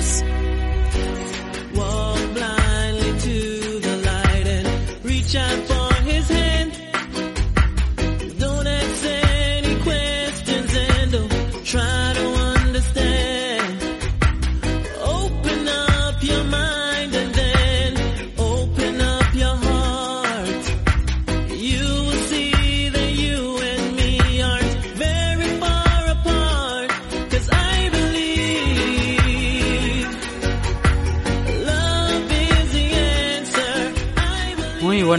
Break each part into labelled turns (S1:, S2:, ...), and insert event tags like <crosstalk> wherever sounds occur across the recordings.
S1: adictos.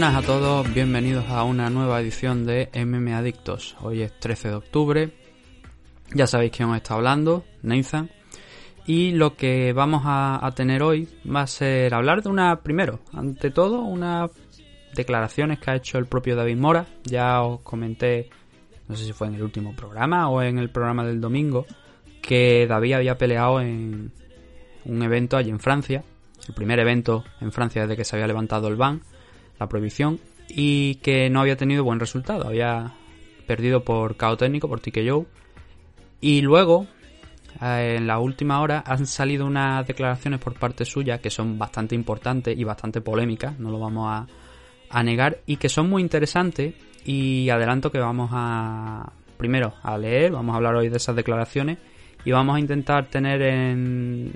S2: Buenas a todos, bienvenidos a una nueva edición de MM Adictos. Hoy es 13 de octubre, ya sabéis quién os está hablando, Nathan. Y lo que vamos a, a tener hoy va a ser hablar de una, primero, ante todo, unas declaraciones que ha hecho el propio David Mora. Ya os comenté, no sé si fue en el último programa o en el programa del domingo, que David había peleado en un evento allí en Francia, el primer evento en Francia desde que se había levantado el ban prohibición y que no había tenido buen resultado. Había perdido por KO técnico, por TKO. Y luego, eh, en la última hora, han salido unas declaraciones por parte suya que son bastante importantes y bastante polémicas, no lo vamos a, negar, y que son muy interesantes. Y adelanto que vamos a, primero, a leer, vamos a hablar hoy de esas declaraciones y vamos a intentar tener en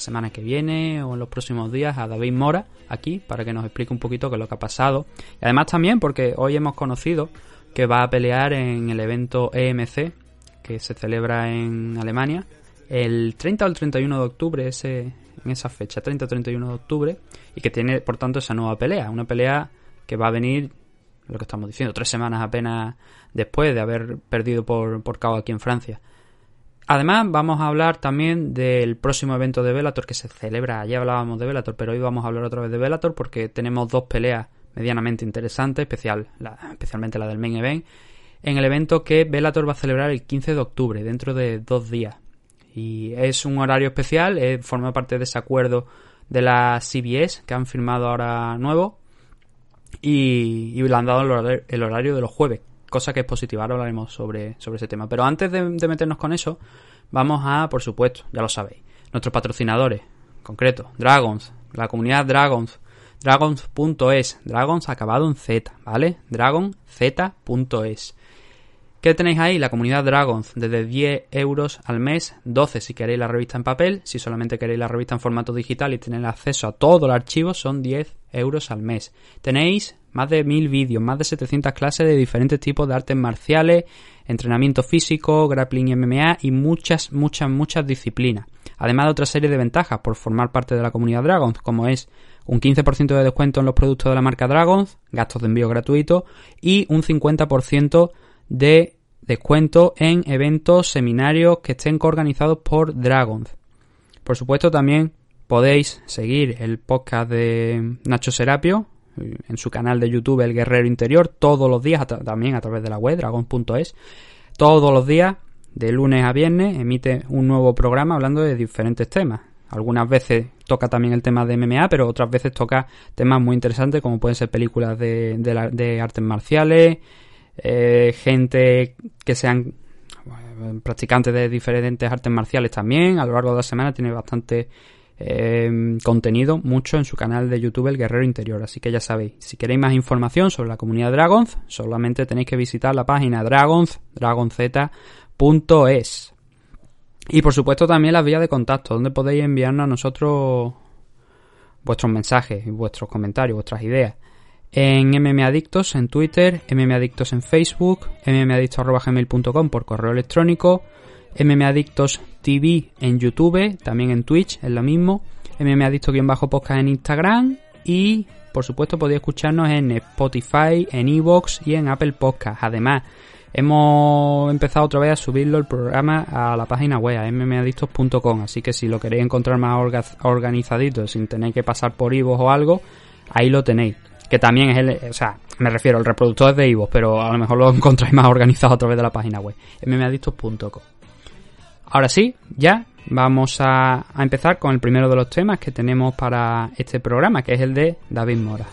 S2: semana que viene o en los próximos días a David Mora aquí para que nos explique un poquito qué es lo que ha pasado. Y además también porque hoy hemos conocido que va a pelear en el evento EMC que se celebra en Alemania el 30 o el 31 de octubre, ese, en esa fecha, 30 o 31 de octubre, y que tiene por tanto esa nueva pelea, una pelea que va a venir, lo que estamos diciendo, tres semanas apenas después de haber perdido por, por KO aquí en Francia. Además, vamos a hablar también del próximo evento de Bellator que se celebra. Ya hablábamos de Bellator, pero hoy vamos a hablar otra vez de Bellator porque tenemos dos peleas medianamente interesantes, especial, especialmente la del main event, en el evento que Bellator va a celebrar el 15 de octubre, dentro de dos días. Y es un horario especial, eh, forma parte de ese acuerdo de la CBS que han firmado ahora nuevo y, le han dado el horario de los jueves, cosa que es positiva. Ahora hablaremos sobre, sobre ese tema. Pero antes de, meternos con eso, vamos a, por supuesto, ya lo sabéis, nuestros patrocinadores, en concreto, Dragons, la comunidad Dragons, dragons.es, Dragons acabado en Z, ¿vale? dragonz.es. ¿Qué tenéis ahí? La comunidad Dragons, desde 10 euros al mes, 12 si queréis la revista en papel, si solamente queréis la revista en formato digital y tener acceso a todo el archivo, son 10 euros al mes. Tenéis más de 1000 vídeos, más de 700 clases de diferentes tipos de artes marciales, entrenamiento físico, grappling y MMA y muchas, muchas, muchas disciplinas. Además de otra serie de ventajas por formar parte de la comunidad Dragons, como es un 15% de descuento en los productos de la marca Dragons, gastos de envío gratuitos y un 50% de descuento en eventos, seminarios que estén coorganizados por Dragons. Por supuesto, también podéis seguir el podcast de Nacho Serapio en su canal de YouTube El Guerrero Interior todos los días, también a través de la web dragon.es. Todos los días, de lunes a viernes, emite un nuevo programa hablando de diferentes temas. Algunas veces toca también el tema de MMA, pero otras veces toca temas muy interesantes como pueden ser películas de, de artes marciales, eh, gente que sean practicantes de diferentes artes marciales también. A lo largo de la semana tiene bastante eh, contenido, mucho en su canal de YouTube El Guerrero Interior. Así que ya sabéis, si queréis más información sobre la comunidad Dragons, solamente tenéis que visitar la página dragons, dragonz.es. Y por supuesto también las vías de contacto, donde podéis enviarnos a nosotros vuestros mensajes, vuestros comentarios, vuestras ideas. En mmadictos en Twitter, mmadictos en Facebook, mmadictos.gmail.com por correo electrónico, mmadictos TV en YouTube, también en Twitch, es lo mismo, mmadictos-podcast en Instagram y por supuesto podéis escucharnos en Spotify, en Evox y en Apple Podcast. Además, hemos empezado otra vez a subirlo el programa a la página web, mmadictos.com, así que si lo queréis encontrar más orga- organizadito sin tener que pasar por Evox o algo, ahí lo tenéis. Que también es el, o sea, me refiero, el reproductor de Evox, pero a lo mejor lo <laughs> encontráis más organizado a través de la página web, mmadictos.com. Ahora sí, ya vamos a empezar con el primero de los temas que tenemos para este programa, que es el de David Mora.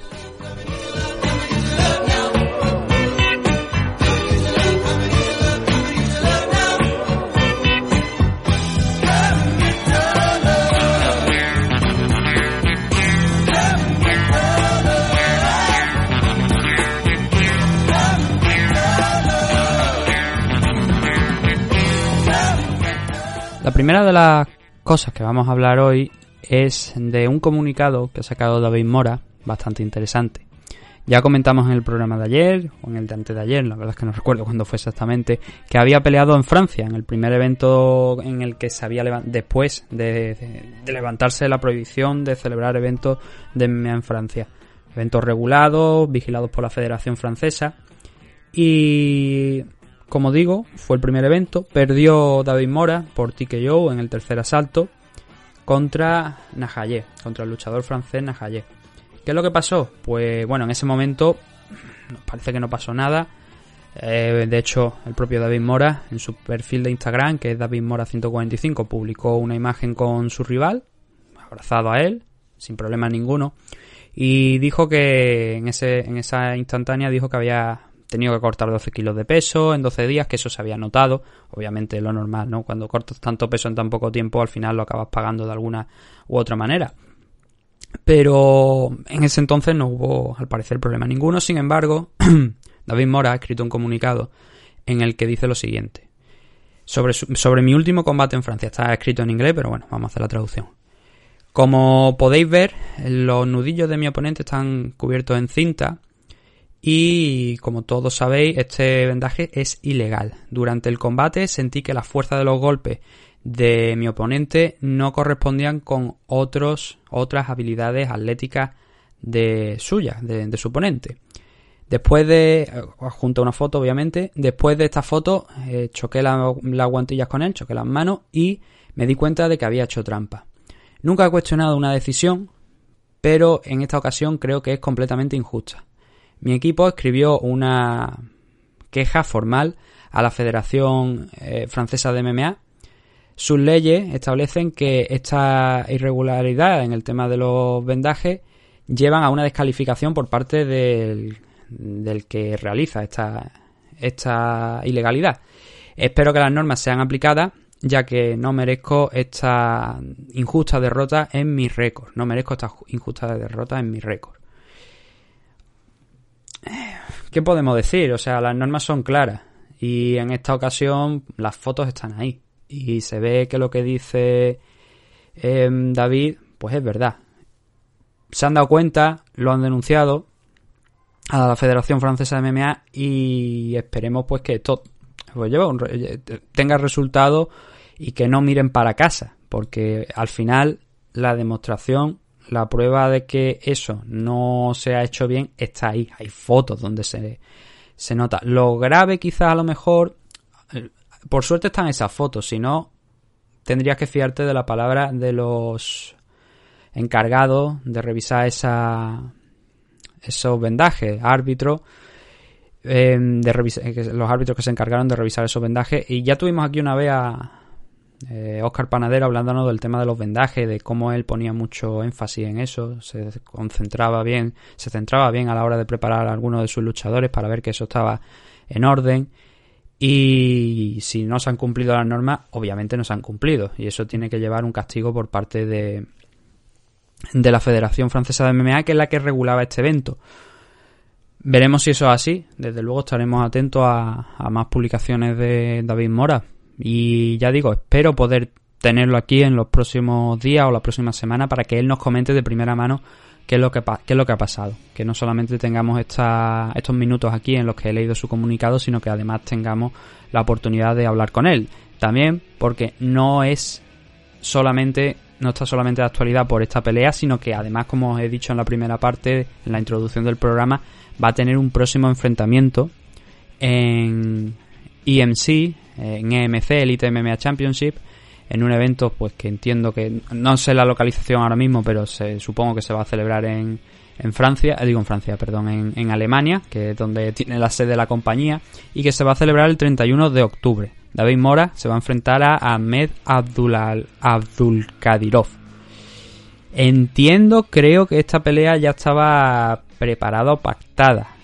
S2: Primera de las cosas que vamos a hablar hoy es de un comunicado que ha sacado David Mora, bastante interesante. Ya comentamos en el programa de ayer, o en el de antes de ayer, la verdad es que no <laughs> recuerdo cuándo fue exactamente, que había peleado en Francia, en el primer evento en el que se había levantado, después de, levantarse la prohibición de celebrar eventos de MMA en Francia. Eventos regulados, vigilados por la Federación Francesa. Y, como digo, fue el primer evento. Perdió David Mora por TKO en el tercer asalto contra Najaye, contra el luchador francés Najaye. ¿Qué es lo que pasó? Pues bueno, en ese momento nos parece que no pasó nada. Eh, de hecho, el propio David Mora, en su perfil de Instagram, que es David Mora 145, publicó una imagen con su rival, abrazado a él, sin problema ninguno, y dijo que en, ese, en esa instantánea dijo que había tenido que cortar 12 kilos de peso en 12 días, que eso se había notado, obviamente lo normal, ¿no? Cuando cortas tanto peso en tan poco tiempo, al final lo acabas pagando de alguna u otra manera. Pero en ese entonces no hubo, al parecer, problema ninguno. Sin embargo, <clears throat> David Mora ha escrito un comunicado en el que dice lo siguiente. Sobre, sobre mi último combate en Francia. Está escrito en inglés, pero bueno, vamos a hacer la traducción. Como podéis ver, los nudillos de mi oponente están cubiertos en cinta y como todos sabéis, este vendaje es ilegal. Durante el combate sentí que la fuerza de los golpes de mi oponente no correspondían con otros, otras habilidades atléticas de suya, de, su oponente. Después de, eh, junto una foto obviamente, después de esta foto eh, choqué las guantillas con él, choqué las manos y me di cuenta de que había hecho trampa. Nunca he cuestionado una decisión, pero en esta ocasión creo que es completamente injusta. Mi equipo escribió una queja formal a la Federación eh, Francesa de MMA sus leyes establecen que esta irregularidad en el tema de los vendajes llevan a una descalificación por parte del, que realiza esta, esta ilegalidad. Espero que las normas sean aplicadas ya que no merezco esta injusta derrota en mi récord. No merezco esta injusta derrota en mi récord. ¿Qué podemos decir? O sea, las normas son claras y en esta ocasión las fotos están ahí y se ve que lo que dice em, David, pues es verdad. Se han dado cuenta, lo han denunciado a la Federación Francesa de MMA y esperemos pues que esto pues, tenga resultado y que no miren para casa, porque al final la demostración, la prueba de que eso no se ha hecho bien está ahí, hay fotos donde se, se nota. Lo grave quizás a lo mejor por suerte están esas fotos, si no, tendrías que fiarte de la palabra de los encargados de revisar esa, esos vendajes, árbitros, em, de los árbitros que se encargaron de revisar esos vendajes. Y ya tuvimos aquí una vez a Oscar eh, Panadero hablándonos del tema de los vendajes, de cómo él ponía mucho énfasis en eso, se concentraba bien, se centraba bien a la hora de preparar a algunos de sus luchadores para ver que eso estaba en orden. Y si no se han cumplido las normas, obviamente no se han cumplido. Y eso tiene que llevar un castigo por parte de, la Federación Francesa de MMA, que es la que regulaba este evento. Veremos si eso es así. Desde luego estaremos atentos a más publicaciones de David Mora. Y ya digo, espero poder tenerlo aquí en los próximos días o la próxima semana para que él nos comente de primera mano qué es lo que, qué es lo que ha pasado. Que no solamente tengamos esta, estos minutos aquí en los que he leído su comunicado, sino que además tengamos la oportunidad de hablar con él. También porque no es solamente, no está solamente de actualidad por esta pelea, sino que además, como os he dicho en la primera parte, en la introducción del programa, va a tener un próximo enfrentamiento en EMC, en EMC, Elite MMA Championship, en un evento pues que entiendo que no sé la localización ahora mismo, pero se, supongo que se va a celebrar en, en Francia, eh, digo en Francia, perdón, en, en, Alemania, que es donde tiene la sede de la compañía, y que se va a celebrar el 31 de octubre. David Mora se va a enfrentar a Ahmed Abdul, Abdulkadirov. Entiendo, creo que esta pelea ya estaba preparada o pactada.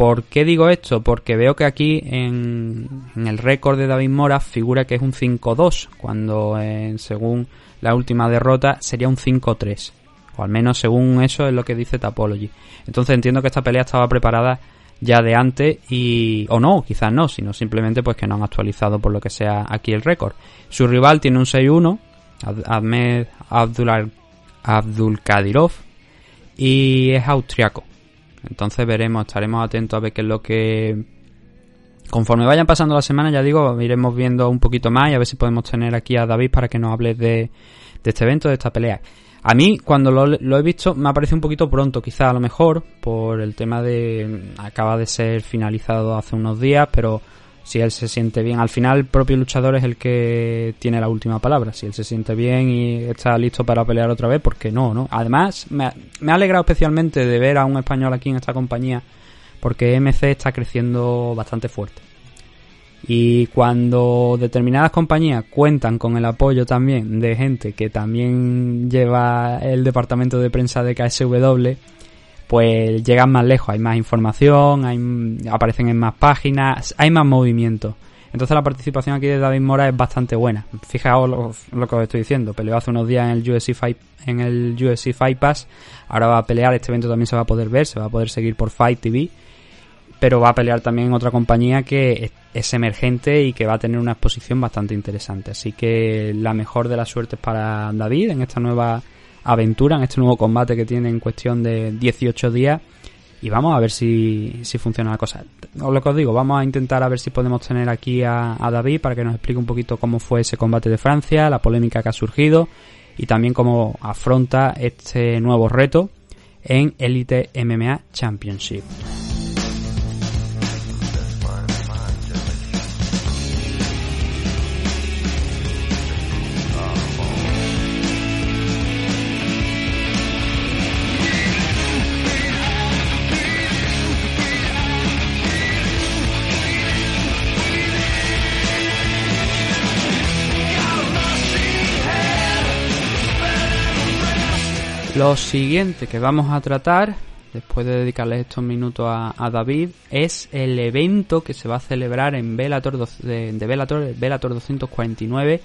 S2: ¿Por qué digo esto? Porque veo que aquí en, el récord de David Mora figura que es un 5-2, cuando según la última derrota sería un 5-3. O al menos según eso es lo que dice Tapology. Entonces entiendo que esta pelea estaba preparada ya de antes y o no, quizás no, sino simplemente pues que no han actualizado por lo que sea aquí el récord. Su rival tiene un 6-1, Ahmed Abdul, Abdul Kadirov y es austriaco. Entonces veremos, estaremos atentos a ver qué es lo que conforme vayan pasando las semanas, ya digo, iremos viendo un poquito más y a ver si podemos tener aquí a David para que nos hable de, este evento, de esta pelea. A mí, cuando lo, he visto, me ha parecido un poquito pronto, quizá a lo mejor, por el tema de. acaba de ser finalizado hace unos días, pero si él se siente bien, al final el propio luchador es el que tiene la última palabra. Si él se siente bien y está listo para pelear otra vez, ¿por qué no? no? Además, me, me ha alegrado especialmente de ver a un español aquí en esta compañía, porque MC está creciendo bastante fuerte. Y cuando determinadas compañías cuentan con el apoyo también de gente que también lleva el departamento de prensa de KSW, pues llegan más lejos, hay más información, hay, aparecen en más páginas, hay más movimiento. Entonces la participación aquí de David Mora es bastante buena. Fijaos lo, que os estoy diciendo. Peleó hace unos días en el UFC Fight, en el UFC Fight Pass. Ahora va a pelear. Este evento también se va a poder ver, se va a poder seguir por Fight TV pero va a pelear también en otra compañía que es emergente y que va a tener una exposición bastante interesante. Así que la mejor de las suertes para David en esta nueva aventura, en este nuevo combate que tiene en cuestión de 18 días. Y vamos a ver si, si funciona la cosa. Os lo que os digo, vamos a intentar a ver si podemos tener aquí a, a David para que nos explique un poquito cómo fue ese combate de Francia, la polémica que ha surgido y también cómo afronta este nuevo reto en Elite MMA Championship. Lo siguiente que vamos a tratar, después de dedicarle estos minutos a, David, es el evento que se va a celebrar en Velator de, de Velator, 249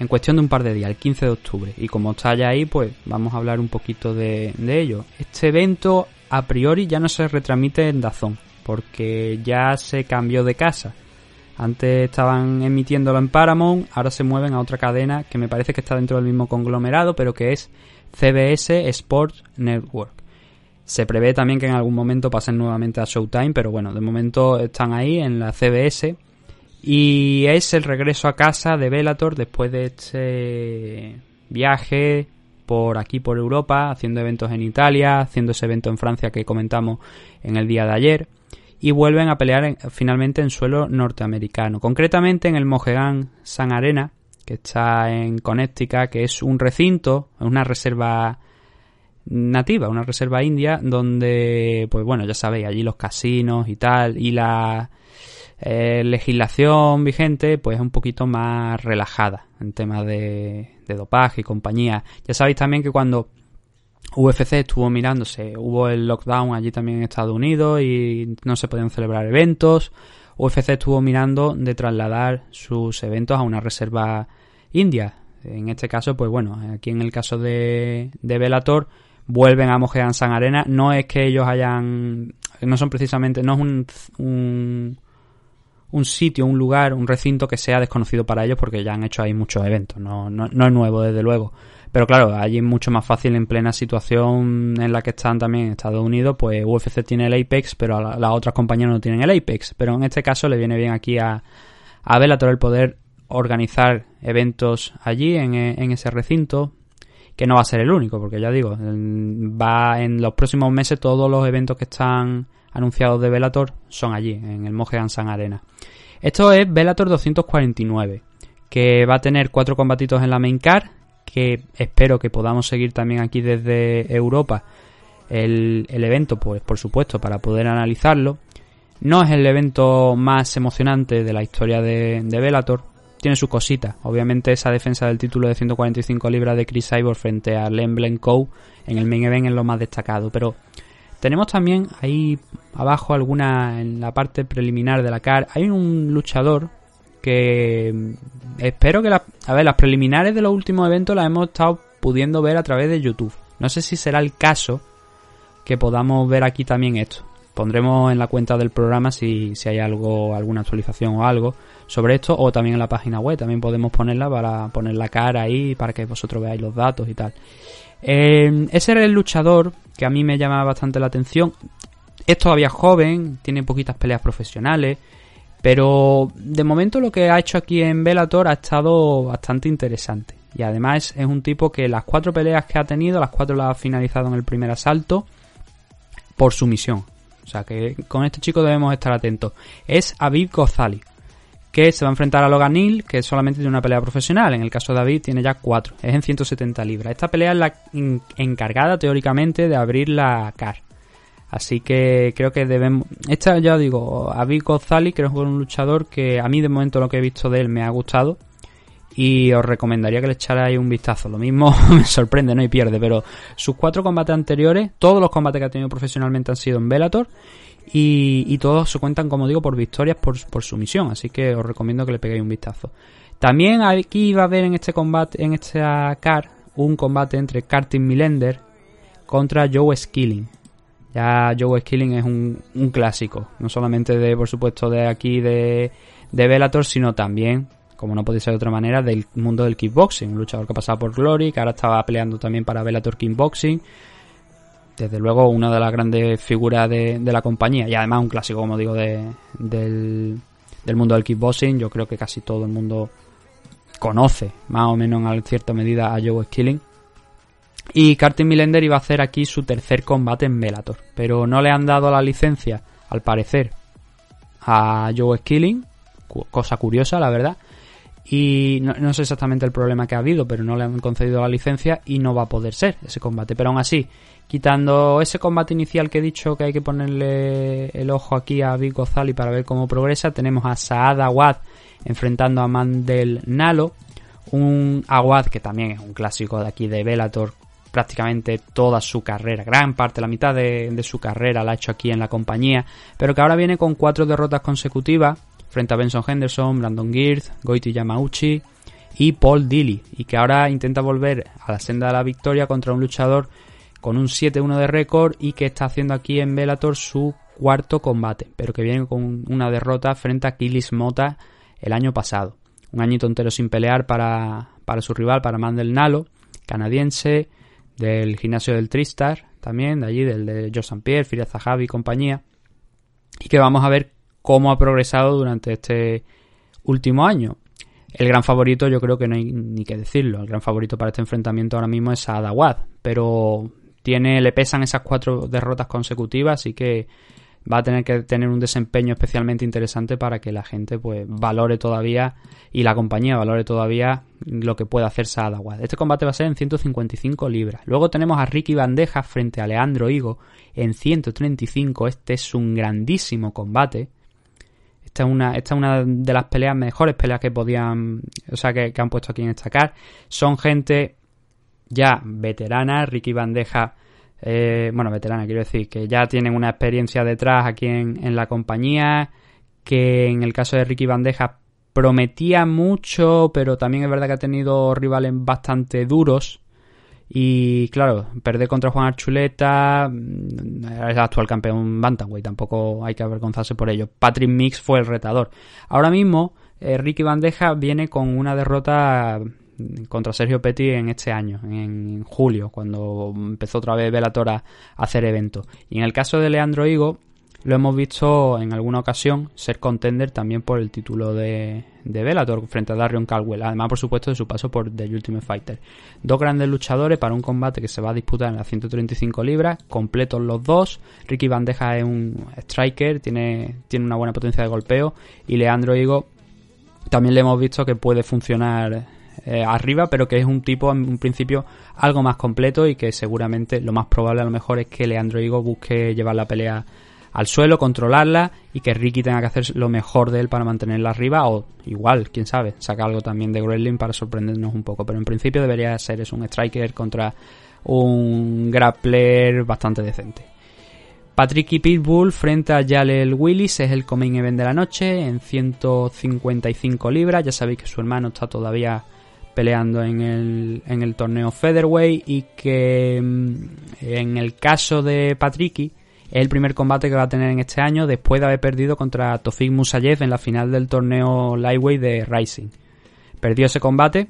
S2: en cuestión de un par de días, el 15 de octubre. Y como está ya ahí, pues vamos a hablar un poquito de, de ello. Este evento a priori ya no se retransmite en Dazón, porque ya se cambió de casa. Antes estaban emitiéndolo en Paramount, ahora se mueven a otra cadena que me parece que está dentro del mismo conglomerado, pero que es CBS Sports Network. Se prevé también que en algún momento pasen nuevamente a Showtime, pero bueno, de momento están ahí en la CBS. Y es el regreso a casa de Bellator después de este viaje por aquí por Europa, haciendo eventos en Italia, haciendo ese evento en Francia que comentamos en el día de ayer. Y vuelven a pelear finalmente en suelo norteamericano, concretamente en el Mohegan San Arena, está en Connecticut, que es un recinto, una reserva nativa, una reserva india, donde, pues bueno, ya sabéis, allí los casinos y tal, y la eh, legislación vigente, pues es un poquito más relajada en temas de, de dopaje y compañía. Ya sabéis también que cuando UFC estuvo mirándose, hubo el lockdown allí también en Estados Unidos y no se podían celebrar eventos. UFC estuvo mirando de trasladar sus eventos a una reserva india. En este caso, pues bueno, aquí en el caso de, de Bellator, vuelven a Mohegan San Arena. No es que ellos hayan. No son precisamente. No es un, un, sitio, un lugar, un recinto que sea desconocido para ellos porque ya han hecho ahí muchos eventos. No, no, no es nuevo, desde luego. Pero claro, allí es mucho más fácil en plena situación en la que están también en Estados Unidos, pues UFC tiene el Apex, pero las otras compañías no tienen el Apex. Pero en este caso le viene bien aquí a, a Bellator el poder organizar eventos allí en, en ese recinto, que no va a ser el único, porque ya digo, va en los próximos meses todos los eventos que están anunciados de Bellator son allí, en el Mohegan Sun Arena. Esto es Bellator 249, que va a tener cuatro combatitos en la main card, que espero que podamos seguir también aquí desde Europa el, evento, pues por supuesto, para poder analizarlo. No es el evento más emocionante de la historia de, de Bellator. Tiene sus cositas. Obviamente esa defensa del título de 145 libras de Chris Cyborg frente a Len Blencoe en el main event es lo más destacado. Pero tenemos también ahí abajo alguna en la parte preliminar de la car. Hay un luchador que mm, espero que a ver, las preliminares de los últimos eventos las hemos estado pudiendo ver a través de YouTube. No sé si será el caso que podamos ver aquí también esto. Pondremos en la cuenta del programa si, si hay algo, alguna actualización o algo sobre esto, o también en la página web, también podemos ponerla para poner la cara ahí, para que vosotros veáis los datos y tal. Eh, ese era el luchador que a mí me llama bastante la atención. Es todavía joven, tiene poquitas peleas profesionales, pero de momento lo que ha hecho aquí en Bellator ha estado bastante interesante. Y además es un tipo que las cuatro peleas que ha tenido, las cuatro las ha finalizado en el primer asalto por sumisión. O sea que con este chico debemos estar atentos. Es Aviv Gozali, que se va a enfrentar a Logan Neal, que solamente tiene una pelea profesional. En el caso de David tiene ya cuatro. Es en 170 libras. Esta pelea es la encargada teóricamente de abrir la CAR. Así que creo que debemos... Esta ya digo, Aviv Gozali creo que es un luchador que a mí de momento lo que he visto de él me ha gustado y os recomendaría que le echarais un vistazo. Lo mismo <laughs> me sorprende, no y pierde, pero sus cuatro combates anteriores, todos los combates que ha tenido profesionalmente han sido en Bellator y, todos se cuentan, como digo, por victorias por, por sumisión, así que os recomiendo que le peguéis un vistazo. También aquí va a haber en este combate, en esta car, un combate entre Kartin Milender contra Joe Skilling. Ya Joe Skilling es un, un clásico, no solamente de, por supuesto, de aquí de, de Bellator, sino también como no podía ser de otra manera, del mundo del kickboxing. Un luchador que ha pasado por Glory, que ahora estaba peleando también para Bellator Kickboxing. Desde luego, una de las grandes figuras de, la compañía. Y además, un clásico, como digo, de, del, mundo del kickboxing. Yo creo que casi todo el mundo conoce, más o menos en cierta medida, a Joe Skilling. Y Carter Millender iba a hacer aquí su tercer combate en Bellator. Pero no le han dado la licencia, al parecer, a Joe Skilling. Cosa curiosa, la verdad y no, sé exactamente el problema que ha habido, pero no le han concedido la licencia y no va a poder ser ese combate. Pero aún así, quitando ese combate inicial que he dicho que hay que ponerle el ojo aquí a Vic Gozali para ver cómo progresa, tenemos a Saad Awad enfrentando a Mandel Nalo, un Awad que también es un clásico de aquí de Bellator, prácticamente toda su carrera, gran parte, la mitad de su carrera la ha hecho aquí en la compañía, pero que ahora viene con cuatro derrotas consecutivas frente a Benson Henderson, Brandon Girth, Goiti Yamauchi y Paul Dilly, y que ahora intenta volver a la senda de la victoria contra un luchador con un 7-1 de récord y que está haciendo aquí en Bellator su cuarto combate, pero que viene con una derrota frente a Kilis Mota el año pasado. Un añito entero sin pelear para, para su rival, para Mandel Nalo, canadiense, del gimnasio del Tristar, también, de allí, del de Joe. Pierre, Firia Zahavi y compañía. Y que vamos a ver cómo ha progresado durante este último año. El gran favorito, yo creo que no hay ni que decirlo. El gran favorito para este enfrentamiento ahora mismo es Adawad, pero tiene, le pesan esas cuatro derrotas consecutivas, así que va a tener que tener un desempeño especialmente interesante para que la gente pues valore todavía y la compañía valore todavía lo que puede hacer Sadawad. Este combate va a ser en 155 libras. Luego tenemos a Ricky Bandeja frente a Leandro Higo en 135. Este es un grandísimo combate. Esta es una, esta es una de las peleas, mejores peleas que podían, o sea, que, han puesto aquí en esta car. Son gente ya veterana, Ricky Bandeja, eh, bueno, veterana quiero decir, que ya tienen una experiencia detrás aquí en, en la compañía, que en el caso de Ricky Bandeja prometía mucho, pero también es verdad que ha tenido rivales bastante duros. Y claro, perder contra Juan Archuleta, mm, es el actual campeón Bantamweight, tampoco hay que avergonzarse por ello. Patrick Mix fue el retador. Ahora mismo, eh, Ricky Bandeja viene con una derrota contra Sergio Petty en este año, en julio, cuando empezó otra vez Bellator a hacer eventos. Y en el caso de Leandro Higo, lo hemos visto en alguna ocasión ser contender también por el título de, de Bellator frente a Darion Caldwell, además por supuesto de su paso por The Ultimate Fighter. Dos grandes luchadores para un combate que se va a disputar en las 135 libras, completos los dos. Ricky Bandeja es un striker, tiene, tiene una buena potencia de golpeo y Leandro Higo también le hemos visto que puede funcionar eh, arriba, pero que es un tipo en un principio algo más completo y que seguramente lo más probable a lo mejor es que Leandro Higo busque llevar la pelea al suelo, controlarla y que Ricky tenga que hacer lo mejor de él para mantenerla arriba o igual, quién sabe, saca algo también de Gremlin para sorprendernos un poco, pero en principio debería ser un striker contra un grappler bastante decente. Patrick y Pitbull frente a Jalel Willis es el coming event de la noche en 155 libras. Ya sabéis que su hermano está todavía peleando en el, en el torneo Featherweight y que mm, en el caso de Patricky Es el primer combate que va a tener en este año después de haber perdido contra Tofik Musayev en la final del torneo Lightweight de Rising. Perdió ese combate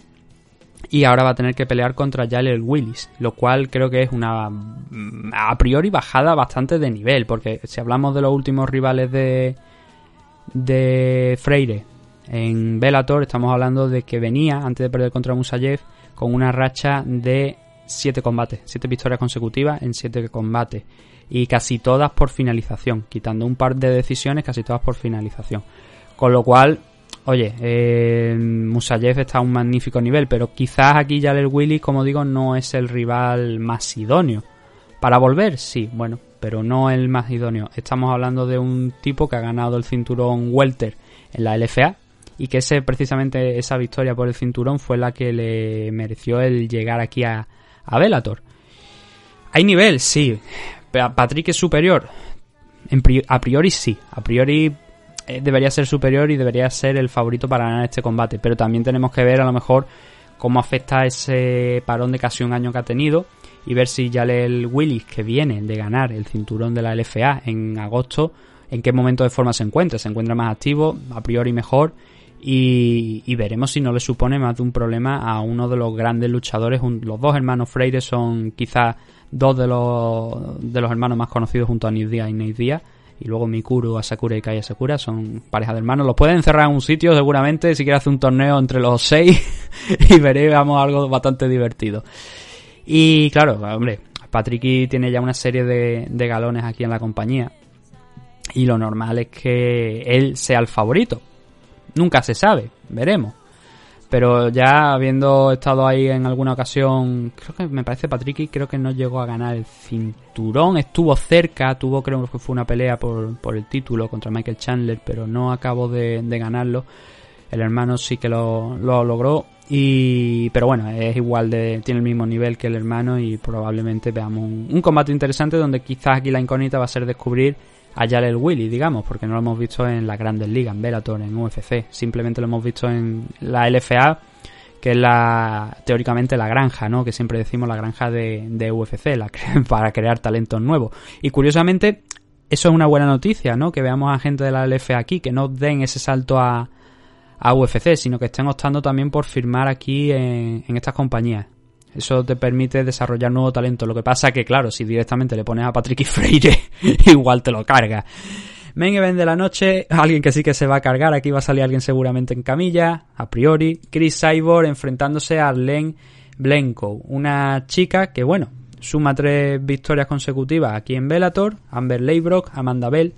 S2: y ahora va a tener que pelear contra Jaleel Willis, lo cual creo que es una mm, a priori bajada bastante de nivel, porque si hablamos de los últimos rivales de de Freire en Bellator, estamos hablando de que venía antes de perder contra Musayev con una racha de 7 combates, 7 victorias consecutivas en 7 combates y casi todas por finalización, quitando un par de decisiones, casi todas por finalización. Con lo cual, oye, eh, Musayev está a un magnífico nivel, pero quizás aquí Jalel Willis, como digo, no es el rival más idóneo. Para volver, sí, bueno, pero no el más idóneo. Estamos hablando de un tipo que ha ganado el cinturón welter en la LFA y que ese precisamente esa victoria por el cinturón fue la que le mereció el llegar aquí a, a Bellator. Hay nivel, sí. Patrick es superior. a priori sí. A priori eh, debería ser superior y debería ser el favorito para ganar este combate. Pero también tenemos que ver a lo mejor cómo afecta ese parón de casi un año que ha tenido y ver si ya el Willis que viene de ganar el cinturón de la LFA en agosto, en qué momento de forma se encuentra. Se encuentra más activo, a priori mejor y, veremos si no le supone más de un problema a uno de los grandes luchadores. los dos hermanos Freire son quizás dos de los, de los hermanos más conocidos junto a Nick Diaz y Nate Diaz. Y luego Mikuru, Asakura y Kai Asakura son pareja de hermanos. Los pueden encerrar en un sitio seguramente si quiere hacer un torneo entre los seis <laughs> y veremos algo bastante divertido. Y claro, hombre, Patricky tiene ya una serie de, de galones aquí en la compañía. Y lo normal es que él sea el favorito Nunca se sabe, veremos. Pero ya habiendo estado ahí en alguna ocasión, creo que me parece Patricky, creo que no llegó a ganar el cinturón, estuvo cerca, tuvo creo que fue una pelea por, por el título contra Michael Chandler, pero no acabó de, ganarlo. El hermano sí que lo, lo logró y pero bueno es igual de tiene el mismo nivel que el hermano y probablemente veamos un, un, combate interesante donde quizás aquí la incógnita va a ser descubrir a el Willy, digamos, porque no lo hemos visto en las grandes ligas, en Bellator, en UFC, simplemente lo hemos visto en la LFA, que es la teóricamente la granja, ¿no? Que siempre decimos la granja de, UFC, la, <laughs> para crear talentos nuevos. Y curiosamente, eso es una buena noticia, ¿no? Que veamos a gente de la LFA aquí, que no den ese salto a, UFC, sino que estén optando también por firmar aquí en estas compañías. Eso te permite desarrollar nuevo talento. Lo que pasa que, claro, si directamente le pones a Patrick y Freire, <laughs> igual te lo carga. Main event de la noche, alguien que sí que se va a cargar, aquí va a salir alguien seguramente en camilla, a priori. Chris Cyborg enfrentándose a Arlene Blenko, una chica que, bueno, suma tres victorias consecutivas aquí en Bellator, Amber Leibrock, Amanda Bell.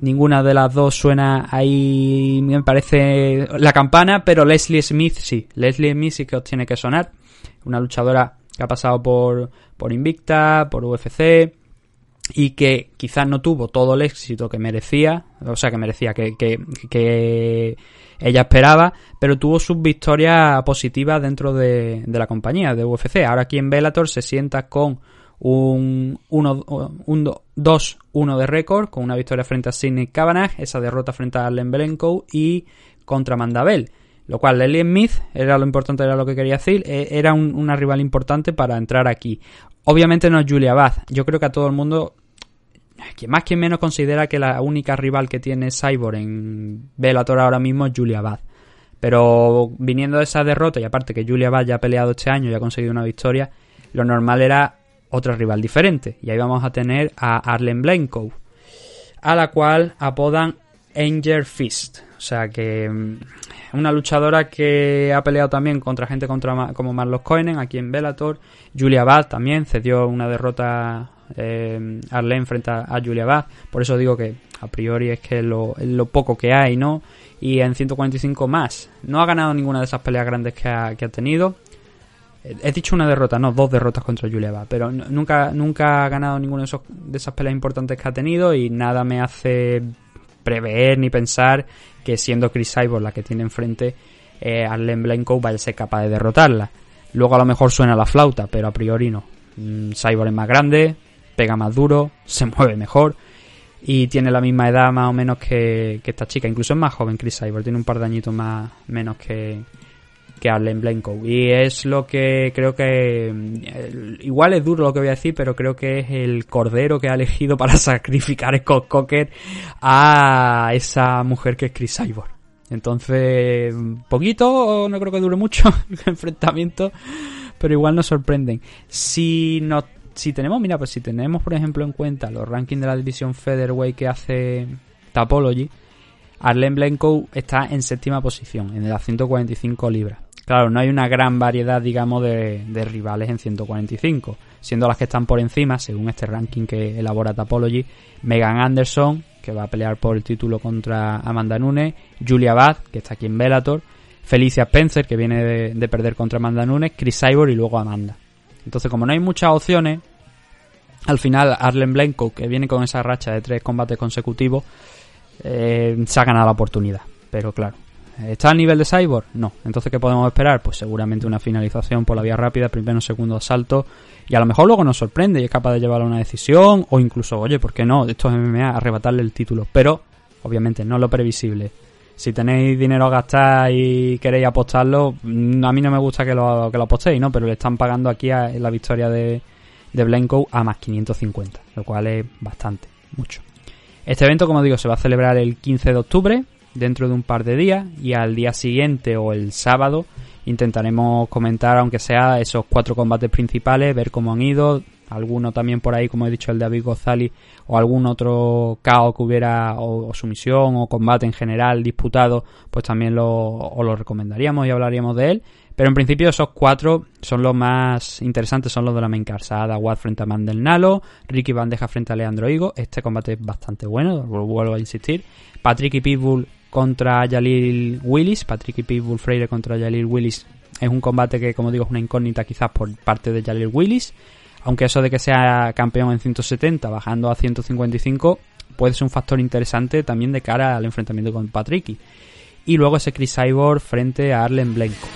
S2: Ninguna de las dos suena ahí, me parece, la campana, pero Leslie Smith sí. Leslie Smith sí que os tiene que sonar una luchadora que ha pasado por, por Invicta, por UFC y que quizás no tuvo todo el éxito que merecía, o sea, que merecía, que, que, ella esperaba, pero tuvo sus victorias positivas dentro de, de, la compañía, de UFC. Ahora aquí en Bellator se sienta con un 2-1 de récord, con una victoria frente a Sidney Kavanagh, esa derrota frente a Arlen Belenko y contra Mandabel. Lo cual, Leslie Smith, era lo importante, era lo que quería decir, eh, era una rival importante para entrar aquí. Obviamente no es Julia Bath. Yo creo que a todo el mundo, más quien menos considera que la única rival que tiene Cyborg en Bellator ahora mismo es Julia Bath. Pero viniendo de esa derrota, y aparte que Julia Bath ya ha peleado este año y ha conseguido una victoria, lo normal era otra rival diferente. Y ahí vamos a tener a Arlen Blanco, a la cual apodan Angel Fist. O sea que mm, una luchadora que ha peleado también contra gente contra, como Marlos Coinen aquí en Bellator. Julia Bad también cedió una derrota eh, Arlene frente a, Julia Bad. Por eso digo que a priori es que lo, lo poco que hay, ¿no? Y en 145 más. No ha ganado ninguna de esas peleas grandes que ha, que ha tenido. He dicho una derrota, no, dos derrotas contra Julia Bad, pero nunca, nunca ha ganado ninguna de, de esas peleas importantes que ha tenido y nada me hace prever ni pensar que siendo Chris Cyborg la que tiene enfrente, eh, Arlen Blanco vaya a ser capaz de derrotarla. Luego a lo mejor suena la flauta, pero a priori no. Mm, Cyborg es más grande, pega más duro, <laughs> se mueve mejor y tiene la misma edad más o menos que, esta chica. Incluso es más joven Chris Cyborg, tiene un par de añitos más menos que, que Arlen Blanco. Y es lo que creo que... mm, Igual es duro lo que voy a decir, pero creo que es el cordero que ha elegido para <laughs> sacrificar Scott Cocker a esa mujer que es Chris Cyborg. Entonces, poquito, no creo que dure mucho <laughs> el enfrentamiento, pero igual nos sorprenden. Si nos, si tenemos, mira, pues si tenemos, por ejemplo, en cuenta los rankings de la división Featherweight que hace Tapology, Arlen Blencow está en séptima posición, en las 145 libras. Claro, no hay una gran variedad, digamos, de, rivales en 145, siendo las que están por encima, según este ranking que elabora Tapology, Megan Anderson, que va a pelear por el título contra Amanda Nunes, Julia Bad, que está aquí en Bellator, Felicia Spencer, que viene de, de perder contra Amanda Nunes, Chris Cyborg y luego Amanda. Entonces, como no hay muchas opciones, al final Arlen Blencow, que viene con esa racha de tres combates consecutivos, eh, se ha ganado la oportunidad. Pero claro, ¿está a nivel de Cyborg? No. Entonces, ¿qué podemos esperar? Pues seguramente una finalización por la vía rápida, primero, segundo asalto, y a lo mejor luego nos sorprende y es capaz de llevar a una decisión, o incluso, oye, ¿por qué no? Esto es MMA, arrebatarle el título. Pero, obviamente, no es lo previsible. Si tenéis dinero a gastar y queréis apostarlo, mm, a mí no me gusta que lo, que lo apostéis, ¿no? Pero le están pagando aquí a la victoria de, de Blanco a más 550, lo cual es bastante, mucho. Este evento, como digo, se va a celebrar el 15 de octubre, dentro de un par de días, y al día siguiente o el sábado intentaremos comentar, aunque sea esos cuatro combates principales, ver cómo han ido, alguno también por ahí, como he dicho, el de David González, o algún otro caos que hubiera, o, sumisión, o combate en general disputado, pues también lo, os lo recomendaríamos y hablaríamos de él. Pero en principio esos cuatro son los más interesantes, son los de la main card. Awad frente a Mandel Nalo, Ricky Bandeja frente a Leandro Higo. Este combate es bastante bueno, vuelvo a insistir. Patrick y Pitbull contra Jalil Willis. Patrick Pitbull Freire contra Jalil Willis es un combate que, como digo, es una incógnita quizás por parte de Jalil Willis. Aunque eso de que sea campeón en 170 bajando a 155 puede ser un factor interesante también de cara al enfrentamiento con Patricky. Y luego ese Chris Cyborg frente a Arlen Blenko.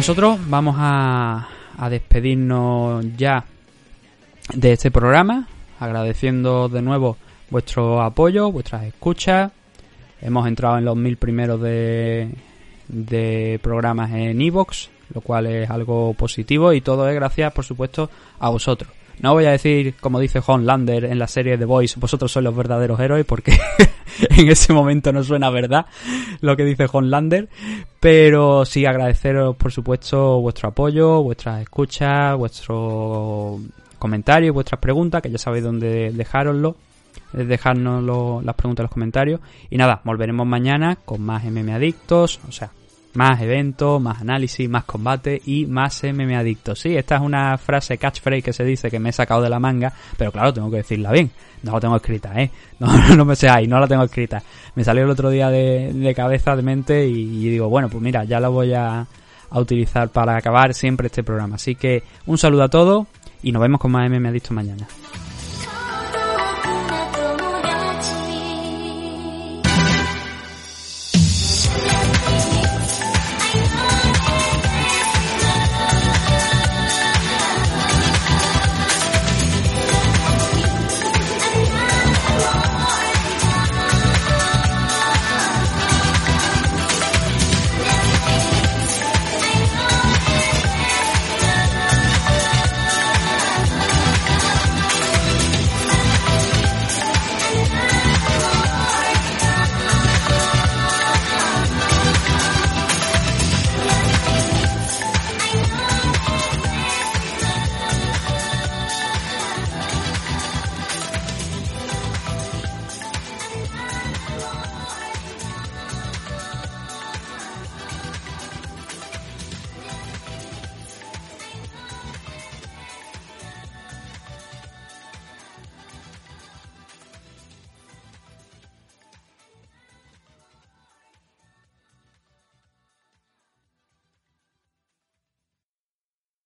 S2: Nosotros vamos a, despedirnos ya de este programa, agradeciendo de nuevo vuestro apoyo, vuestras escuchas. Hemos entrado en los mil primeros de, programas en Evox, lo cual es algo positivo y todo es gracias, por supuesto, a vosotros. No voy a decir, como dice Lander en la serie The Voice, vosotros sois los verdaderos héroes, porque <laughs> en ese momento no suena verdad lo que dice Lander. Pero sí agradeceros, por supuesto, vuestro apoyo, vuestras escuchas, vuestros comentarios, vuestras preguntas, que ya sabéis dónde dejároslo. Dejarnos las preguntas en los comentarios. Y nada, volveremos mañana con más MM Adictos, o sea, más eventos, más análisis, más combate y más MM Adictos. Sí, esta es una frase catchphrase que se dice que me he sacado de la manga, pero claro, tengo que decirla bien. No la tengo escrita, ¿eh? No, <laughs> no me seáis, no la tengo escrita. Me salió el otro día de, cabeza, de mente y, digo, bueno, pues mira, ya la voy a, a utilizar para acabar siempre este programa. Así que un saludo a todos y nos vemos con más MM Adictos mañana.